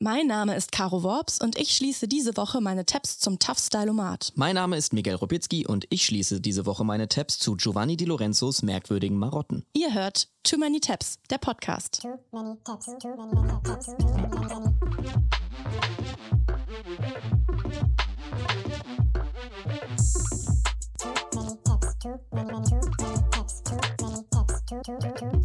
Mein Name ist Caro Worps und ich schließe diese Woche meine Tabs zum Tough Stylomat. Mein Name ist Miguel Robitzky und ich schließe diese Woche meine Tabs zu Giovanni Di Lorenzos merkwürdigen Marotten. Ihr hört Too Many Tabs, der Podcast. Too many tabs, too many tabs, too many, many. Too many tabs, too many, many, too many tabs, too many tabs, too, too, too, too.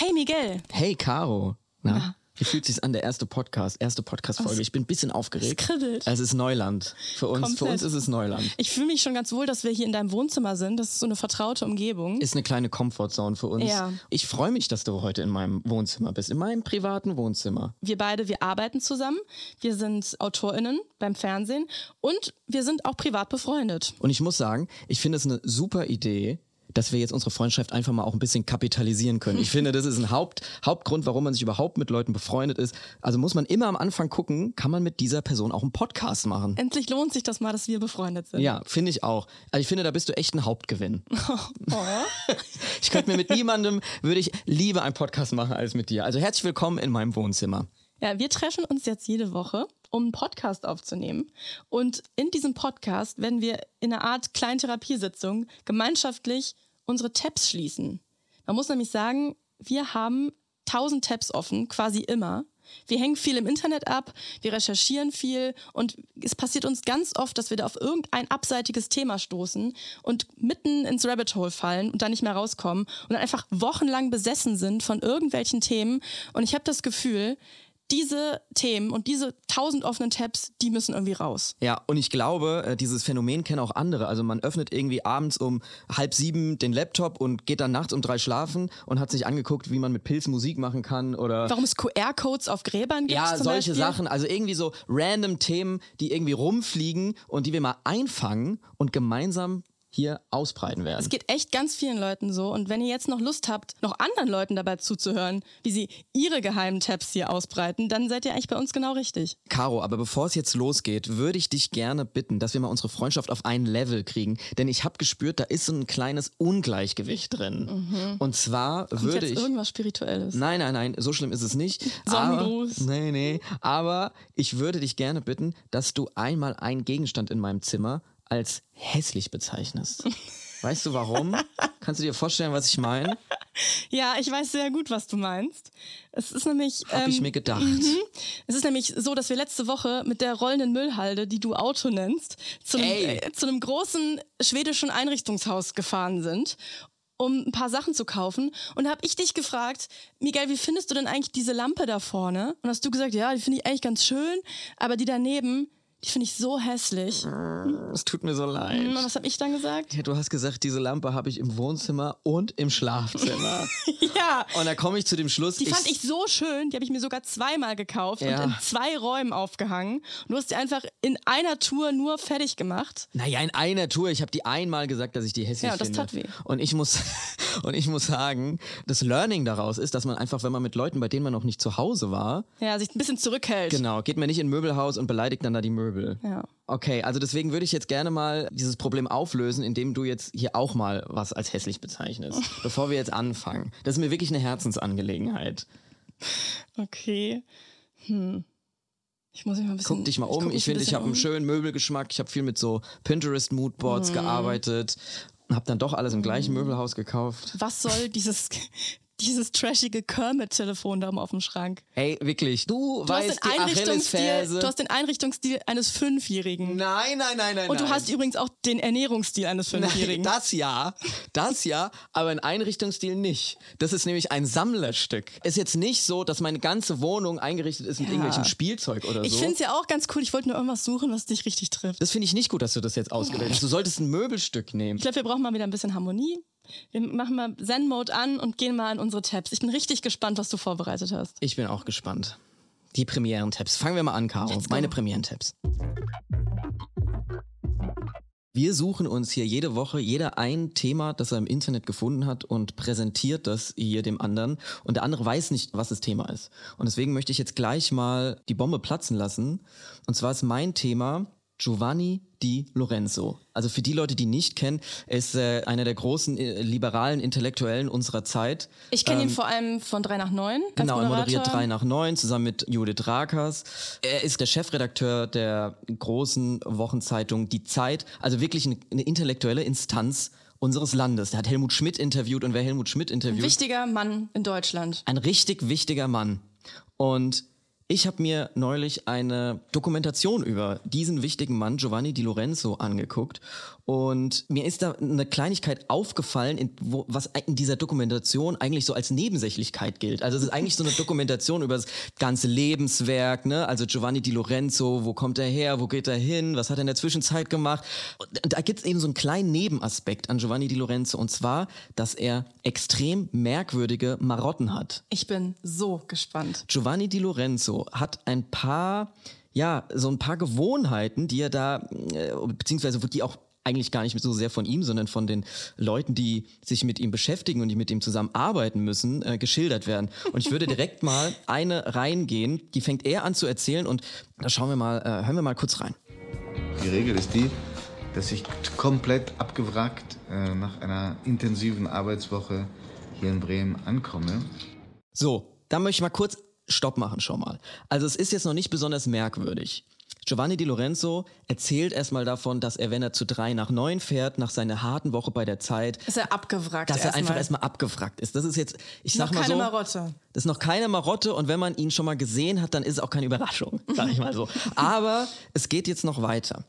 Hey Miguel, Hey Caro. Na, wie fühlt sich's an, der erste Podcast, erste Podcast-Folge? Ich bin ein bisschen aufgeregt. Es kribbelt. Es ist Neuland. Für uns, für Komplett. uns ist es Neuland. ich fühle mich schon ganz wohl, dass wir hier in deinem Wohnzimmer sind. Das ist so eine vertraute Umgebung. Ist eine kleine Comfortzone für uns. Ja. Ich freue mich, dass du heute in meinem Wohnzimmer bist, in meinem privaten Wohnzimmer. Wir beide, wir arbeiten zusammen. Wir sind AutorInnen beim Fernsehen und wir sind auch privat befreundet. Und ich muss sagen, ich finde es eine super Idee, dass wir jetzt unsere Freundschaft einfach mal auch ein bisschen kapitalisieren können. Ich finde, das ist ein Haupt, Hauptgrund, warum man sich überhaupt mit Leuten befreundet ist. Also muss man immer am Anfang gucken, kann man mit dieser Person auch einen Podcast machen. Endlich lohnt sich das mal, dass wir befreundet sind. Ja, finde ich auch. Also ich finde, da bist du echt ein Hauptgewinn. Oh. Ich könnte mir mit niemandem, würde ich lieber einen Podcast machen als mit dir. Also herzlich willkommen in meinem Wohnzimmer. Ja, wir treffen uns jetzt jede Woche, um einen Podcast aufzunehmen. Und in diesem Podcast werden wir in einer Art kleinen Therapiesitzung gemeinschaftlich unsere Tabs schließen. Man muss nämlich sagen, wir haben tausend Tabs offen, quasi immer. Wir hängen viel im Internet ab, wir recherchieren viel und es passiert uns ganz oft, dass wir da auf irgendein abseitiges Thema stoßen und mitten ins Rabbit Hole fallen und da nicht mehr rauskommen und dann einfach wochenlang besessen sind von irgendwelchen Themen. Und ich habe das Gefühl, diese Themen und diese tausend offenen Tabs, die müssen irgendwie raus. Ja, und ich glaube, äh, dieses Phänomen kennen auch andere. Also man öffnet irgendwie abends um halb sieben den Laptop und geht dann nachts um drei schlafen und hat sich angeguckt, wie man mit Pilz Musik machen kann oder Warum es QR-Codes auf Gräbern gibt ja, zum solche Beispiel. Sachen. Also irgendwie so random Themen, die irgendwie rumfliegen und die wir mal einfangen und gemeinsam hier ausbreiten werden. Es geht echt ganz vielen Leuten so. Und wenn ihr jetzt noch Lust habt, noch anderen Leuten dabei zuzuhören, wie sie ihre geheimen Tabs hier ausbreiten, dann seid ihr eigentlich bei uns genau richtig. Caro, aber bevor es jetzt losgeht, würde ich dich gerne bitten, dass wir mal unsere Freundschaft auf ein Level kriegen. Denn ich habe gespürt, da ist so ein kleines Ungleichgewicht drin. Und zwar Kommt würde jetzt ich. irgendwas Spirituelles. Nein, nein, nein, so schlimm ist es nicht. Sonnengruß. Aber, nee, nee. Aber ich würde dich gerne bitten, dass du einmal einen Gegenstand in meinem Zimmer als hässlich bezeichnest. Weißt du warum? Kannst du dir vorstellen, was ich meine? Ja, ich weiß sehr gut, was du meinst. Es ist nämlich. Hab ich ähm, mir gedacht. Es ist nämlich so, dass wir letzte Woche mit der rollenden Müllhalde, die du Auto nennst, zu einem, äh, zu einem großen schwedischen Einrichtungshaus gefahren sind, um ein paar Sachen zu kaufen. Und da habe ich dich gefragt, Miguel, wie findest du denn eigentlich diese Lampe da vorne? Und hast du gesagt, ja, die finde ich eigentlich ganz schön, aber die daneben, die finde ich so hässlich. Es tut mir so leid. Und was habe ich dann gesagt? Ja, du hast gesagt, diese Lampe habe ich im Wohnzimmer und im Schlafzimmer. ja. und da komme ich zu dem Schluss. Die fand ich so schön, die habe ich mir sogar zweimal gekauft Ja. und in zwei Räumen aufgehangen. Und du hast die einfach in einer Tour nur fertig gemacht. Naja, in einer Tour. Ich habe die einmal gesagt, dass ich die hässlich Ja, das finde. tat weh. Und ich muss und ich muss sagen, das Learning daraus ist, dass man einfach, wenn man mit Leuten, bei denen man noch nicht zu Hause war, Ja, sich ein bisschen zurückhält. genau, geht man nicht in ein Möbelhaus und beleidigt dann da die Möbel. Ja. Okay, also deswegen würde ich jetzt gerne mal dieses Problem auflösen, indem du jetzt hier auch mal was als hässlich bezeichnest, bevor wir jetzt anfangen. Das ist mir wirklich eine Herzensangelegenheit. Okay. Hm. Ich muss mich mal ein bisschen. Guck dich mal um. mich Ich finde, ich habe einen um. schönen Möbelgeschmack. Ich habe viel mit so Pinterest-Moodboards gearbeitet. Habe dann doch alles im gleichen Möbelhaus gekauft. Was soll dieses, dieses trashige Kermit-Telefon da oben auf dem Schrank? Ey, wirklich, du, Du hast, weißt den die Einrichtungsstil, du hast den Einrichtungsstil eines Fünfjährigen. Nein, nein, nein, nein. Und du nein. hast übrigens auch den Ernährungsstil eines Nein, Fünfjährigen. das ja, das ja, aber ein Einrichtungsstil nicht. Das ist nämlich ein Sammlerstück. Ist jetzt nicht so, dass meine ganze Wohnung eingerichtet ist mit Ja. irgendwelchem Spielzeug oder ich so. finde es ja auch ganz cool. Ich wollte nur irgendwas suchen, was dich richtig trifft. das finde ich nicht gut, dass du das jetzt ausgewählt hast. Du solltest ein Möbelstück nehmen. Ich glaube, wir brauchen mal wieder ein bisschen Harmonie. Wir machen mal Zen-Mode an und gehen mal an unsere Tabs. Ich bin richtig gespannt, was du vorbereitet hast. Ich bin auch gespannt. Die Premieren-Tabs. Fangen wir mal an, Caro. Meine Premieren-Tabs. Wir suchen uns hier jede Woche jeder ein Thema, das er im Internet gefunden hat und präsentiert das hier dem anderen. Und der andere weiß nicht, was das Thema ist. Und deswegen möchte ich jetzt gleich mal die Bombe platzen lassen. Und zwar ist mein Thema Giovanni Di Lorenzo. Also für die Leute, die ihn nicht kennen, er ist äh, einer der großen äh, liberalen Intellektuellen unserer Zeit. Ich kenne ihn vor allem von 3 nach 9. Als Genau, er moderiert 3 nach 9 zusammen mit Judith Rakers. Er ist der Chefredakteur der großen Wochenzeitung Die Zeit, also wirklich eine, eine intellektuelle Instanz unseres Landes. Der hat Helmut Schmidt interviewt und wer Helmut Schmidt interviewt, Wichtiger Mann in Deutschland. ein richtig wichtiger Mann. Und ich habe mir neulich eine Dokumentation über diesen wichtigen Mann, Giovanni Di Lorenzo, angeguckt. Und mir ist da eine Kleinigkeit aufgefallen, in, wo, was in dieser Dokumentation eigentlich so als Nebensächlichkeit gilt. Also es ist eigentlich so eine Dokumentation über das ganze Lebenswerk, ne? Also Giovanni Di Lorenzo, wo kommt er her, wo geht er hin, was hat er in der Zwischenzeit gemacht? Und da gibt es eben so einen kleinen Nebenaspekt an Giovanni Di Lorenzo. Und zwar, dass er extrem merkwürdige Marotten hat. Ich bin so gespannt. Giovanni Di Lorenzo hat ein paar, ja, so ein paar Gewohnheiten, die er da, äh, beziehungsweise die auch eigentlich gar nicht so sehr von ihm, sondern von den Leuten, die sich mit ihm beschäftigen und die mit ihm zusammen arbeiten müssen, äh, geschildert werden. Und ich würde direkt mal eine reingehen, die fängt er an zu erzählen und da schauen wir mal, äh, hören wir mal kurz rein. Die Regel ist die, dass ich komplett abgewrackt äh, nach einer intensiven Arbeitswoche hier in Bremen ankomme. So, da möchte ich mal kurz Stopp machen schon mal. Also es ist jetzt noch nicht besonders merkwürdig. Giovanni Di Lorenzo erzählt erstmal davon, dass er, wenn er zu drei nach neun fährt, nach seiner harten Woche bei der Zeit, Ist er abgewrackt dass er einfach erstmal. abgefragt ist. Das ist jetzt, ich sag Noch mal keine so, Marotte. das ist noch keine Marotte und wenn man ihn schon mal gesehen hat, dann ist es auch keine Überraschung, sag ich mal so. Aber es geht jetzt noch weiter.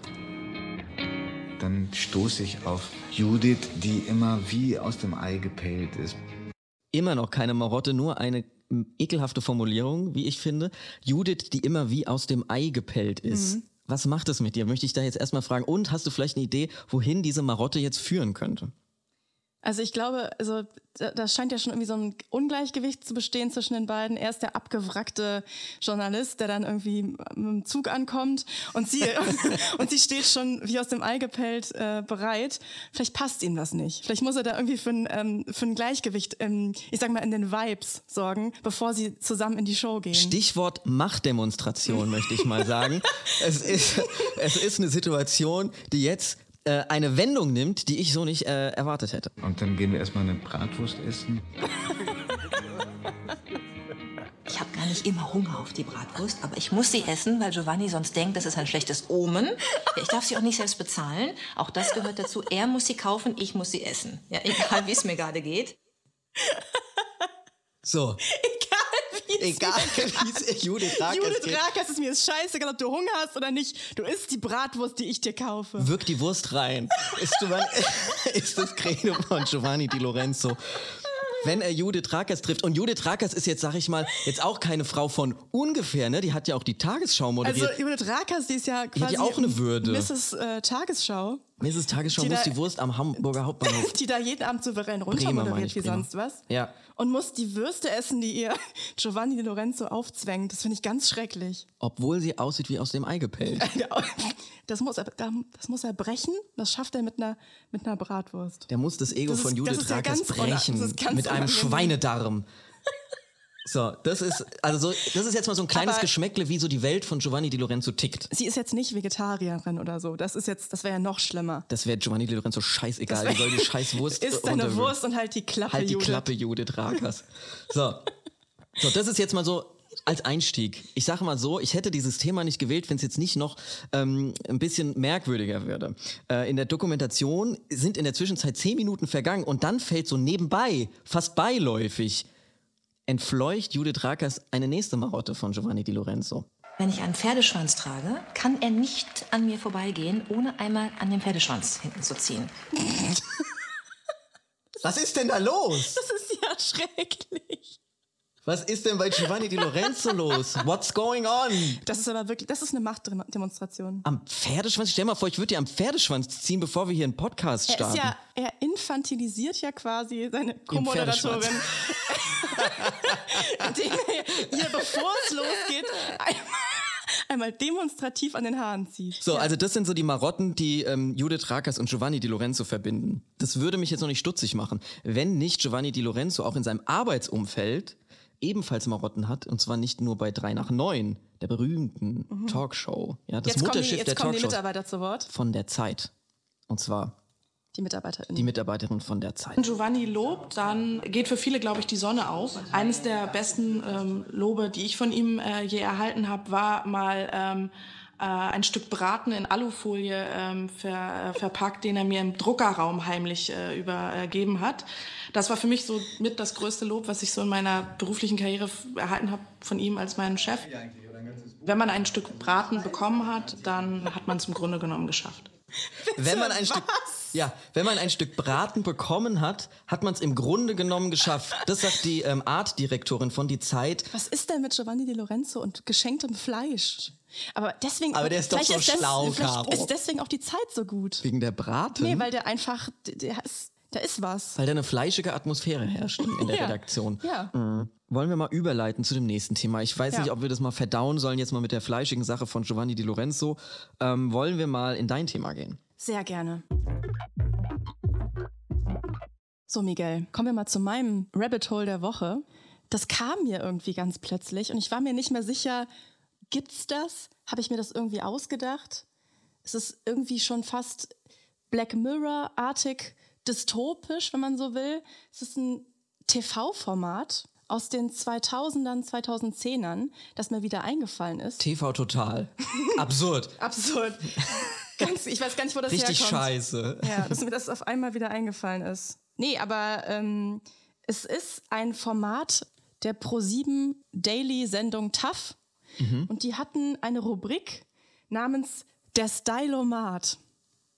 Dann stoße ich auf Judith, die immer wie aus dem Ei gepellt ist. Immer noch keine Marotte, nur eine ekelhafte Formulierung, wie ich finde. Judith, die immer wie aus dem Ei gepellt ist. Mhm. Was macht es mit dir? Möchte ich da jetzt erstmal fragen. Und hast du vielleicht eine Idee, wohin diese Marotte jetzt führen könnte? Also ich glaube, also da, scheint ja schon irgendwie so ein Ungleichgewicht zu bestehen zwischen den beiden. Er ist der abgewrackte Journalist, der dann irgendwie mit dem Zug ankommt und sie und sie steht schon wie aus dem Ei gepellt äh, bereit. Vielleicht passt ihm das nicht. Vielleicht muss er da irgendwie für ein, ähm, für ein Gleichgewicht, ähm, ich sag mal, in den Vibes sorgen, bevor sie zusammen in die Show gehen. Stichwort Machtdemonstration, möchte ich mal sagen. Es ist, es ist eine Situation, die jetzt äh, eine Wendung nimmt, die ich so nicht äh, erwartet hätte. Und dann gehen wir erstmal eine Bratwurst essen. Ich habe gar nicht immer Hunger auf die Bratwurst, aber ich muss sie essen, weil Giovanni sonst denkt, das ist ein schlechtes Omen. Ja, ich darf sie auch nicht selbst bezahlen. Auch das gehört dazu. Er muss sie kaufen, ich muss sie essen. Ja, egal wie es mir gerade geht. So, es egal wie es Judith Rakers Judith Rakers ist mir ist scheißegal, ob du Hunger hast oder nicht. Du isst die Bratwurst, die ich dir kaufe. wirkt die Wurst rein. Ist, Giovanni, ist das Credo von Giovanni Di Lorenzo. Wenn er Judith Rakers trifft. Und Judith Rakers ist jetzt, sag ich mal, jetzt auch keine Frau von ungefähr, ne? Die hat ja auch die Tagesschau moderiert. Also Judith Rakers, die ist ja quasi ja auch eine Würde. Mrs. Äh, Tagesschau, Mrs. Tagesschau die muss da- die Wurst am Hamburger Hauptbahnhof. die da jeden Abend souverän runter moderiert wie Bremer. sonst was. Ja. Und muss die Würste essen, die ihr Giovanni Lorenzo aufzwängt. Das finde ich ganz schrecklich. Obwohl sie aussieht wie aus dem Ei gepellt. Das muss, er, das muss er brechen. Das schafft er mit einer, mit einer Bratwurst. Der muss das Ego Das ist- von Judith Rakers brechen. Mit einem. Schweinedarm. So, das ist, also so, das ist jetzt mal so ein kleines Aber- Geschmäckle, wie so die Welt von Giovanni Di Lorenzo tickt. Sie ist jetzt nicht Vegetarierin oder so. Das ist jetzt, das wäre ja noch schlimmer. Das wäre Giovanni Di Lorenzo scheißegal. Die soll die scheiß Wurst Isst deine. Wurst und halt die Klappe, Halt die Judith. Klappe, Judith Rakers. So. so, das ist jetzt mal so als Einstieg. Ich sage mal so, ich hätte dieses Thema nicht gewählt, wenn es jetzt nicht noch ähm, ein bisschen merkwürdiger würde. Äh, in der Dokumentation sind in der Zwischenzeit zehn Minuten vergangen und dann fällt so nebenbei, fast beiläufig, entfleucht Judith Rakers eine nächste Marotte von Giovanni Di Lorenzo. Wenn ich einen Pferdeschwanz trage, kann er nicht an mir vorbeigehen, ohne einmal an den Pferdeschwanz hinten zu ziehen. Was ist denn da los? Das ist ja schrecklich. Was ist denn bei Giovanni Di Lorenzo los? What's going on? Das ist aber wirklich, das ist eine Machtdemonstration. Am Pferdeschwanz? Stell mal vor, ich würde dir am Pferdeschwanz ziehen, bevor wir hier einen Podcast Er starten. ist ja, er infantilisiert ja quasi seine Co-Moderatorin. indem er ihr, bevor es losgeht, einmal, einmal demonstrativ an den Haaren zieht. So, also das sind so die Marotten, die ähm, Judith Rakers und Giovanni Di Lorenzo verbinden. Das würde mich jetzt noch nicht stutzig machen, wenn nicht Giovanni Di Lorenzo auch in seinem Arbeitsumfeld ebenfalls Marotten hat, und zwar nicht nur bei 3 nach 9, der berühmten Talkshow. Ja, das Mhm. Jetzt kommen, die, Mutterschiff jetzt der kommen die Talkshow Mitarbeiter zu Wort. von der Zeit. Und zwar Die MitarbeiterInnen. die Mitarbeiterin von der Zeit. Wenn Giovanni lobt, dann geht für viele, glaube ich, die Sonne auf. Eines der besten ähm, Lobe, die ich von ihm äh, je erhalten habe, war mal ähm, äh, ein Stück Braten in Alufolie ähm, ver, äh, verpackt, den er mir im Druckerraum heimlich äh, übergeben hat. Das war für mich so mit das größte Lob, was ich so in meiner beruflichen Karriere erhalten habe von ihm als meinem Chef. Wenn man ein Stück Braten bekommen hat, dann hat man es im Grunde genommen geschafft. wenn man ein Stück, ja, wenn man ein Stück Braten bekommen hat, hat man es im Grunde genommen geschafft. Das sagt die ähm, Artdirektorin von die Zeit. Was ist denn mit Giovanni Di Lorenzo und geschenktem Fleisch? Aber deswegen. Aber der ist doch so des- schlau, vielleicht Caro. Ist deswegen auch die Zeit so gut. Wegen der Braten? Nee, weil der einfach, der ist, da ist was. weil da eine fleischige Atmosphäre herrscht in der Ja. Redaktion. Ja. Mhm. Wollen wir mal überleiten zu dem nächsten Thema? Ich weiß Ja. nicht, ob wir das mal verdauen sollen, jetzt mal mit der fleischigen Sache von Giovanni Di Lorenzo. Ähm, wollen wir mal in dein Thema gehen? Sehr gerne. So, Miguel, kommen wir mal zu meinem Rabbit Hole der Woche. Das kam mir irgendwie ganz plötzlich und ich war mir nicht mehr sicher, gibt's das? Habe ich mir das irgendwie ausgedacht? Es ist irgendwie schon fast Black Mirror-artig dystopisch, wenn man so will. Es ist ein TV-Format aus den 2000ern, 2010ern, das mir wieder eingefallen ist. TV Total. Absurd. Absurd. Ganz, ich weiß gar nicht, wo das Richtig herkommt. scheiße. Ja, dass mir das auf einmal wieder eingefallen ist. Nee, aber ähm, es ist ein Format der Pro7 Daily-Sendung TAF. Und die hatten eine Rubrik namens Der Stylomat.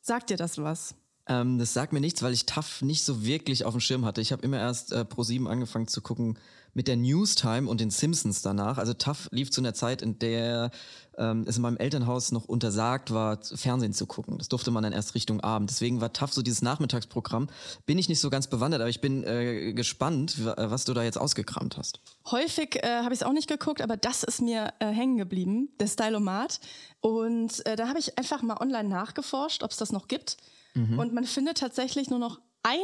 Sagt dir das was? Ähm, das sagt mir nichts, weil ich TAF nicht so wirklich auf dem Schirm hatte. Ich habe immer erst äh, Pro7 angefangen zu gucken mit der Newstime und den Simpsons danach. Also TAF lief zu einer Zeit, in der ähm, es in meinem Elternhaus noch untersagt war, Fernsehen zu gucken. Das durfte man dann erst Richtung Abend. Deswegen war TAF so dieses Nachmittagsprogramm. Bin ich nicht so ganz bewandert, aber ich bin äh, gespannt, wa- was du da jetzt ausgekramt hast. Häufig äh, habe ich es auch nicht geguckt, aber das ist mir äh, hängen geblieben, der Stylomat. Und äh, da habe ich einfach mal online nachgeforscht, ob es das noch gibt. Und man findet tatsächlich nur noch eine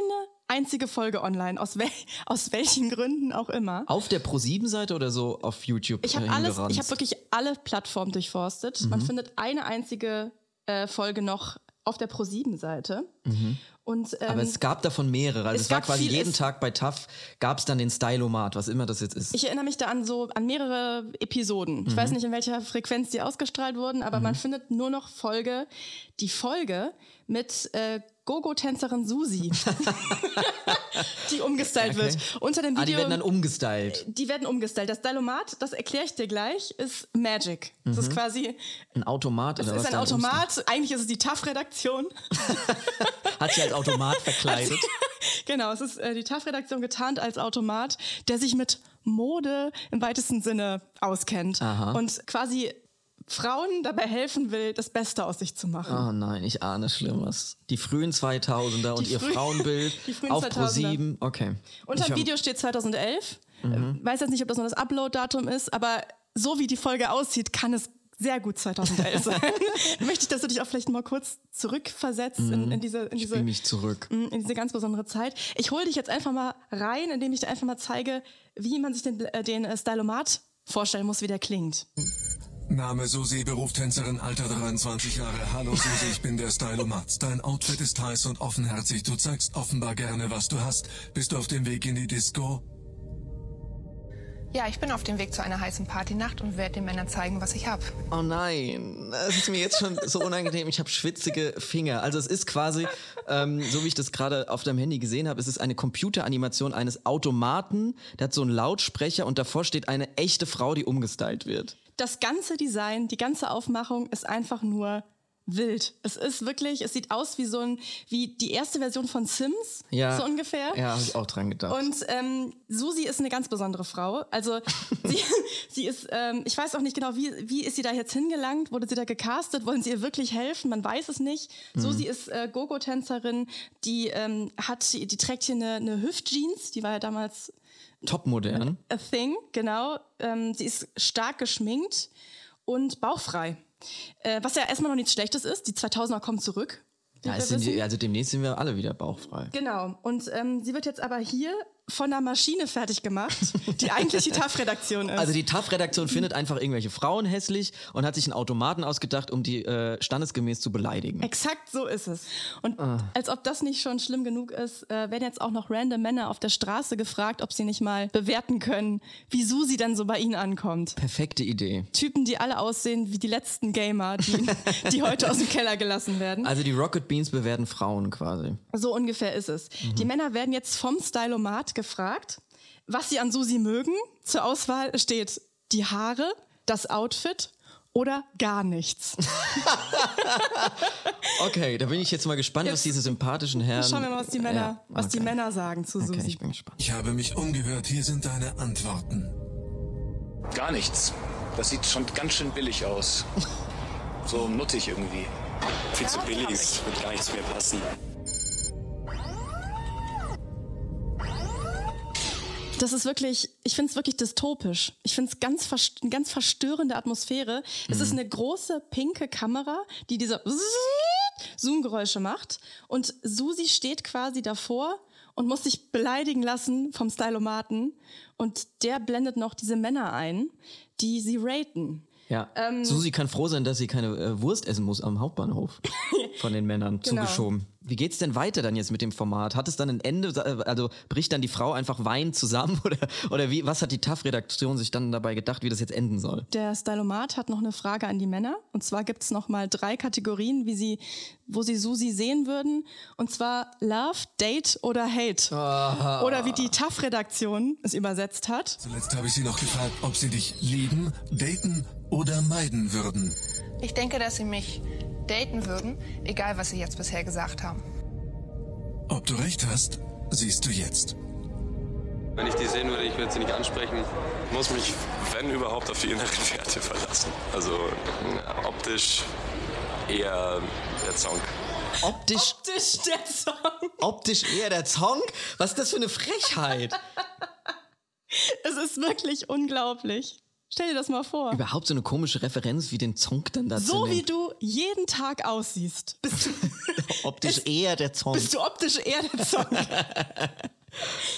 einzige Folge online, aus, wel aus welchen Gründen auch immer. Auf der Pro7-Seite oder so auf YouTube? Ich habe alles, hingeranzt? ich habe wirklich alle Plattformen durchforstet. Man findet eine einzige äh, Folge noch auf der Pro7-Seite. Und ähm, Aber es gab davon mehrere. Also es es, war quasi viel- jeden Tag bei TAF gab es dann den Stylomat, was immer das jetzt ist. Ich erinnere mich da an so an mehrere Episoden. Ich weiß nicht, in welcher Frequenz die ausgestrahlt wurden, aber man findet nur noch Folge, die Folge mit äh, Gogo-Tänzerin Susi, die umgestylt wird. Unter dem ah, die Video. werden dann umgestylt. die werden umgestylt. Das Stylomat, das erkläre ich dir gleich, ist Magic. Das ist quasi, Ein Automat es oder ist was? ein dann Automat. Eigentlich ist es die TAF-Redaktion. Hat sich als Automat verkleidet. Genau, es ist äh, die TAF-Redaktion getarnt als Automat, der sich mit Mode im weitesten Sinne auskennt Aha. und quasi Frauen dabei helfen will, das Beste aus sich zu machen. Oh nein, ich ahne Schlimmes. Die frühen 2000er und Die ihr früh- Frauenbild die frühen auf 2000er. Pro7. Okay. Unter dem Video steht 2011. Mhm. Äh, Weiß jetzt nicht, ob das nur das Upload-Datum ist, aber so wie die Folge aussieht, kann es sehr gut 2011 sein. Möchte ich, dass du dich auch vielleicht mal kurz zurückversetzt in, in diese, in diese mich zurück. in diese ganz besondere Zeit. Ich hole dich jetzt einfach mal rein, indem ich dir einfach mal zeige, wie man sich den, äh, den äh, Stylomat vorstellen muss, wie der klingt. Name Susi, Beruf Tänzerin, Alter 23 Jahre. Hallo Susi, ich bin der Stylomat. Dein Outfit ist heiß und offenherzig. Du zeigst offenbar gerne, was du hast. Bist du auf dem Weg in die Disco? Ja, ich bin auf dem Weg zu einer heißen Partynacht und werde den Männern zeigen, was ich habe. Oh nein, es ist mir jetzt schon so unangenehm. Ich habe schwitzige Finger. Also es ist quasi, ähm, so wie ich das gerade auf deinem Handy gesehen habe, es ist eine Computeranimation eines Automaten. Der hat so einen Lautsprecher und davor steht eine echte Frau, die umgestylt wird. Das ganze Design, die ganze Aufmachung ist einfach nur wild. Es ist wirklich, es sieht aus wie so ein, wie die erste Version von Sims, Ja. so ungefähr. Ja, habe ich auch dran gedacht. Und ähm, Susi ist eine ganz besondere Frau. Also sie, sie ist, ähm, ich weiß auch nicht genau, wie, wie ist sie da jetzt hingelangt? Wurde sie da gecastet? Wollen sie ihr wirklich helfen? Man weiß es nicht. Susi ist äh, Gogo-Tänzerin, die ähm, hat, die trägt hier eine, eine Hüftjeans, die war ja damals Topmodern. a thing, genau. Ähm, sie ist stark geschminkt und bauchfrei. Äh, was ja erstmal noch nichts Schlechtes ist. Die 2000er kommen zurück. Ja, die, also demnächst sind wir alle wieder bauchfrei. Genau. Und ähm, sie wird jetzt aber hier von einer Maschine fertig gemacht, die eigentlich die TAF-Redaktion ist. Also die TAF-Redaktion findet einfach irgendwelche Frauen hässlich und hat sich einen Automaten ausgedacht, um die äh, standesgemäß zu beleidigen. Exakt so ist es. Und Ah. als ob das nicht schon schlimm genug ist, äh, werden jetzt auch noch random Männer auf der Straße gefragt, ob sie nicht mal bewerten können, wie Susi dann so bei ihnen ankommt. Perfekte Idee. Typen, die alle aussehen wie die letzten Gamer, die, die heute aus dem Keller gelassen werden. Also die Rocket Beans bewerten Frauen quasi. So ungefähr ist es. Die Männer werden jetzt vom Stylomat gefragt, was sie an Susi mögen. Zur Auswahl steht die Haare, das Outfit oder gar nichts. Okay, da bin ich jetzt mal gespannt, was Jetzt diese sympathischen Herren. Schauen wir mal, was die Männer, Ja, was die okay. Männer sagen zu Okay, Susi. ich bin gespannt. Ich habe mich umgehört, hier sind deine Antworten. Gar nichts. Das sieht schon ganz schön billig aus. So nuttig irgendwie. Viel zu billig, es wird gar nichts mehr passen. Das ist wirklich, ich finde es wirklich dystopisch. Ich finde es ganz, eine ganz verstörende Atmosphäre. Es Mhm. ist eine große pinke Kamera, die diese Zoom-Geräusche macht. Und Susi steht quasi davor und muss sich beleidigen lassen vom Stylomaten. Und der blendet noch diese Männer ein, die sie raten. Ja. Ähm, Susi kann froh sein, dass sie keine äh, Wurst essen muss am Hauptbahnhof. Von den Männern Genau. zugeschoben. Wie geht's denn weiter dann jetzt mit dem Format? Hat es dann ein Ende? Also bricht dann die Frau einfach weinend zusammen? Oder, oder wie, was hat die TAF-Redaktion sich dann dabei gedacht, wie das jetzt enden soll? Der Stylomat hat noch eine Frage an die Männer. Und zwar gibt es noch mal drei Kategorien, wie sie, wo sie Susi sehen würden. Und zwar Love, Date oder Hate. Oder wie die TAF-Redaktion es übersetzt hat. Zuletzt habe ich sie noch gefragt, ob sie dich lieben, daten oder meiden würden. Ich denke, dass sie mich daten würden, egal was sie jetzt bisher gesagt haben. Ob du recht hast, siehst du jetzt. Wenn ich die sehen würde, ich würde sie nicht ansprechen. muss mich, wenn überhaupt, auf die inneren Werte verlassen. Also äh, optisch eher der Song. Optisch, Optisch der Song. optisch eher der Song? Was ist das für eine Frechheit? Es ist wirklich unglaublich. Stell dir das mal vor. Überhaupt so eine komische Referenz wie den Song dann dazu So wie du jeden Tag aussiehst, bist du, Optisch eher der Song. bist du optisch eher der Song.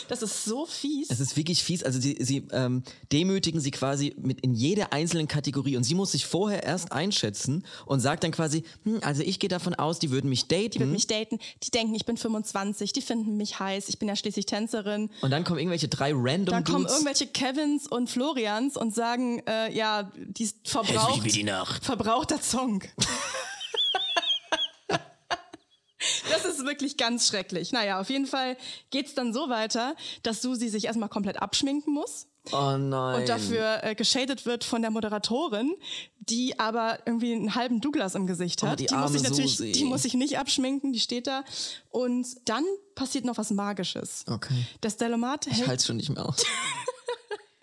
Das ist so fies. Es ist wirklich fies. Also sie, sie ähm, demütigen sie quasi mit in jeder einzelnen Kategorie und sie muss sich vorher erst einschätzen und sagt dann quasi, hm, also ich gehe davon aus, die würden mich daten. Die würden mich daten, die denken, ich bin 25, die finden mich heiß, ich bin ja schließlich Tänzerin. und dann kommen irgendwelche drei random Dann kommen Dudes. irgendwelche Kevins und Florians und sagen, äh, ja, die ist verbraucht. Verbrauchter Song. Das ist wirklich ganz schrecklich. Naja, auf jeden Fall geht's dann so weiter, dass Susi sich erstmal komplett abschminken muss. Oh nein. Und dafür äh, geschadet wird von der Moderatorin, die aber irgendwie einen halben Douglas im Gesicht Oh, hat. die muss arme sich natürlich, Susi. die muss sich nicht abschminken, die steht da. Und dann passiert noch was Magisches. Okay. Der Stylomat Ich hält halte schon nicht mehr aus.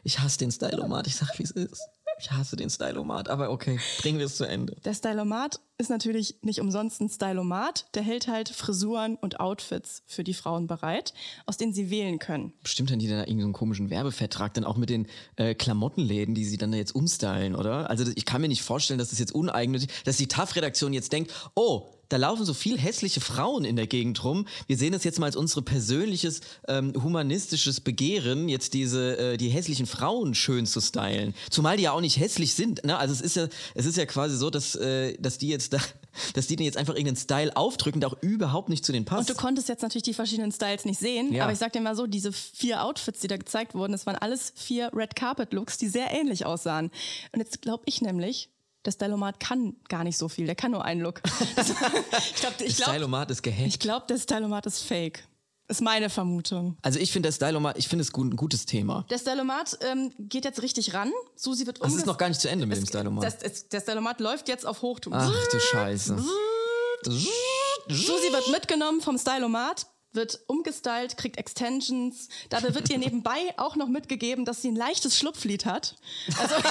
Ich hasse den Stylomat. Ich sag, wie es ist. Ich hasse den Stylomat. Aber okay, bringen wir es zu Ende. Der Stylomat ist natürlich nicht umsonst ein Stylomat. Der hält halt Frisuren und Outfits für die Frauen bereit, aus denen sie wählen können. Bestimmt haben die dann irgendeinen komischen Werbevertrag dann auch mit den äh, Klamottenläden, die sie dann da jetzt umstylen, oder? Also ich kann mir nicht vorstellen, dass das jetzt uneigennützig, dass die TAF-Redaktion jetzt denkt, oh, da laufen so viel hässliche Frauen in der Gegend rum. Wir sehen das jetzt mal als unser persönliches ähm, humanistisches Begehren, jetzt diese äh, die hässlichen Frauen schön zu stylen. Zumal die ja auch nicht hässlich sind. Ne? Also es ist ja es ist ja quasi so, dass äh, dass die jetzt da, dass die denen jetzt einfach irgendeinen Style aufdrücken, der auch überhaupt nicht zu denen passt. Und du konntest jetzt natürlich die verschiedenen Styles nicht sehen, Ja. aber ich sag dir mal so, diese vier Outfits, die da gezeigt wurden, das waren alles vier Red Carpet Looks, die sehr ähnlich aussahen. Und jetzt glaube ich nämlich, der Stylomat kann gar nicht so viel, der kann nur einen Look. Ich glaube, ich der glaub, Stylomat ist gehackt. ich glaub, der Stylomat ist fake. Ist meine Vermutung. Also ich finde der Stylomat, ich finde es gut, ein gutes Thema. Der Stylomat ähm, geht jetzt richtig ran. Susi wird Das ist noch gar nicht zu Ende mit dem Es- Stylomat. Das, es, der Stylomat läuft jetzt auf Hochtouren. Ach du Scheiße. Susi wird mitgenommen vom Stylomat, wird umgestylt, kriegt Extensions. Dabei wird ihr nebenbei auch noch mitgegeben, dass sie ein leichtes Schlupflied hat. Also,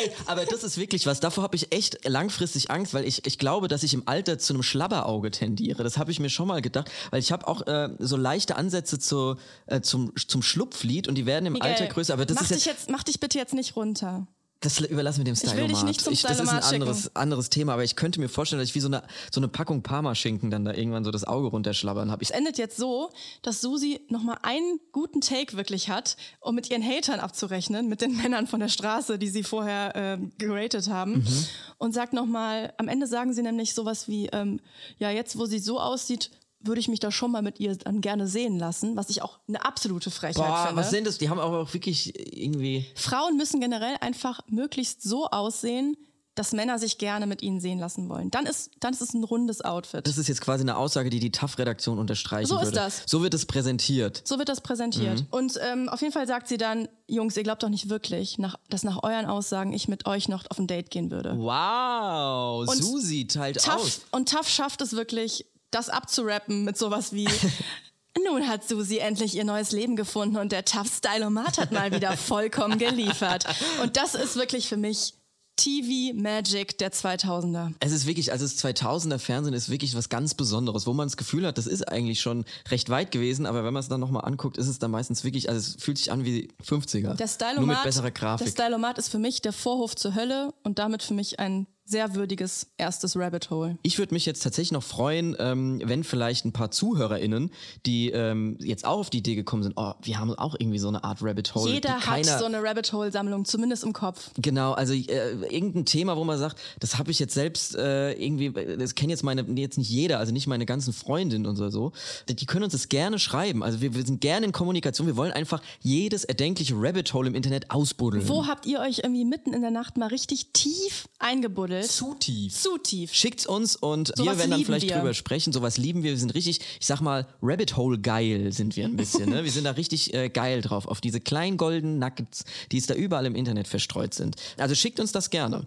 Ey, aber das ist wirklich was. Davor habe ich echt langfristig Angst, weil ich, ich glaube, dass ich im Alter zu einem Schlabberauge tendiere. Das habe ich mir schon mal gedacht, weil ich habe auch äh, so leichte Ansätze zu, äh, zum, zum Schlupflied und die werden im Miguel, Alter größer. Aber das mach, ist dich jetzt, jetzt, mach dich bitte jetzt nicht runter. Das überlassen wir dem Ich will Stylomat. dich nicht zum das ist ein Stylomat schicken. anderes, anderes Thema, aber ich könnte mir vorstellen, dass ich wie so eine, so eine Packung Parmaschinken dann da irgendwann so das Auge runterschlabbern habe. Es endet jetzt so, dass Susi nochmal einen guten Take wirklich hat, um mit ihren Hatern abzurechnen, mit den Männern von der Straße, die sie vorher ähm, geratet haben. Mhm. Und sagt nochmal, am Ende sagen sie nämlich sowas wie, ähm, ja, jetzt wo sie so aussieht, würde ich mich da schon mal mit ihr dann gerne sehen lassen, was ich auch eine absolute Frechheit Boah, finde. was sind das? Die haben aber auch wirklich irgendwie. Frauen müssen generell einfach möglichst so aussehen, dass Männer sich gerne mit ihnen sehen lassen wollen. Dann ist, dann ist es ein rundes Outfit. Das ist jetzt quasi eine Aussage, die die TAF-Redaktion unterstreichen So ist würde. das. So wird es präsentiert. So wird das präsentiert. Mhm. Und ähm, auf jeden Fall sagt sie dann, Jungs, ihr glaubt doch nicht wirklich, nach, dass nach euren Aussagen ich mit euch noch auf ein Date gehen würde. Wow, Und Susi teilt Tough, aus. und Tough schafft es wirklich, das abzurappen mit sowas wie Nun hat Susi endlich ihr neues Leben gefunden und der Tough Stylomat hat mal wieder vollkommen geliefert. Und das ist wirklich für mich TV Magic der 2000er. Es ist wirklich, also das 2000er Fernsehen ist wirklich was ganz Besonderes, wo man das Gefühl hat, das ist eigentlich schon recht weit gewesen, aber wenn man es dann nochmal anguckt, ist es dann meistens wirklich, also es fühlt sich an wie 50er. Der Stylomat, Nur mit besserer der Grafik. Stylomat ist für mich der Vorhof zur Hölle und damit für mich ein sehr würdiges erstes Rabbit Hole. Ich würde mich jetzt tatsächlich noch freuen, ähm, wenn vielleicht ein paar ZuhörerInnen, die ähm, jetzt auch auf die Idee gekommen sind, oh, wir haben auch irgendwie so eine Art Rabbit Hole. Jeder hat so eine Rabbit Hole Sammlung, zumindest im Kopf. Genau, also äh, irgendein Thema, wo man sagt, das habe ich jetzt selbst äh, irgendwie, das kennt jetzt meine, jetzt nicht jeder, also nicht meine ganzen Freundinnen und so, so. Die können uns das gerne schreiben. Also wir, wir sind gerne in Kommunikation. Wir wollen einfach jedes erdenkliche Rabbit Hole im Internet ausbuddeln. Wo habt ihr euch irgendwie mitten in der Nacht mal richtig tief eingebuddelt? Zu tief. Zu tief. Schickt's uns und Sowas wir werden dann vielleicht wir. drüber sprechen. Sowas lieben wir. Wir sind richtig, ich sag mal, Rabbit Hole geil sind wir ein bisschen. Ne? Wir sind da richtig äh, geil drauf, auf diese kleinen goldenen Nuggets, die es da überall im Internet verstreut sind. Also schickt uns das gerne.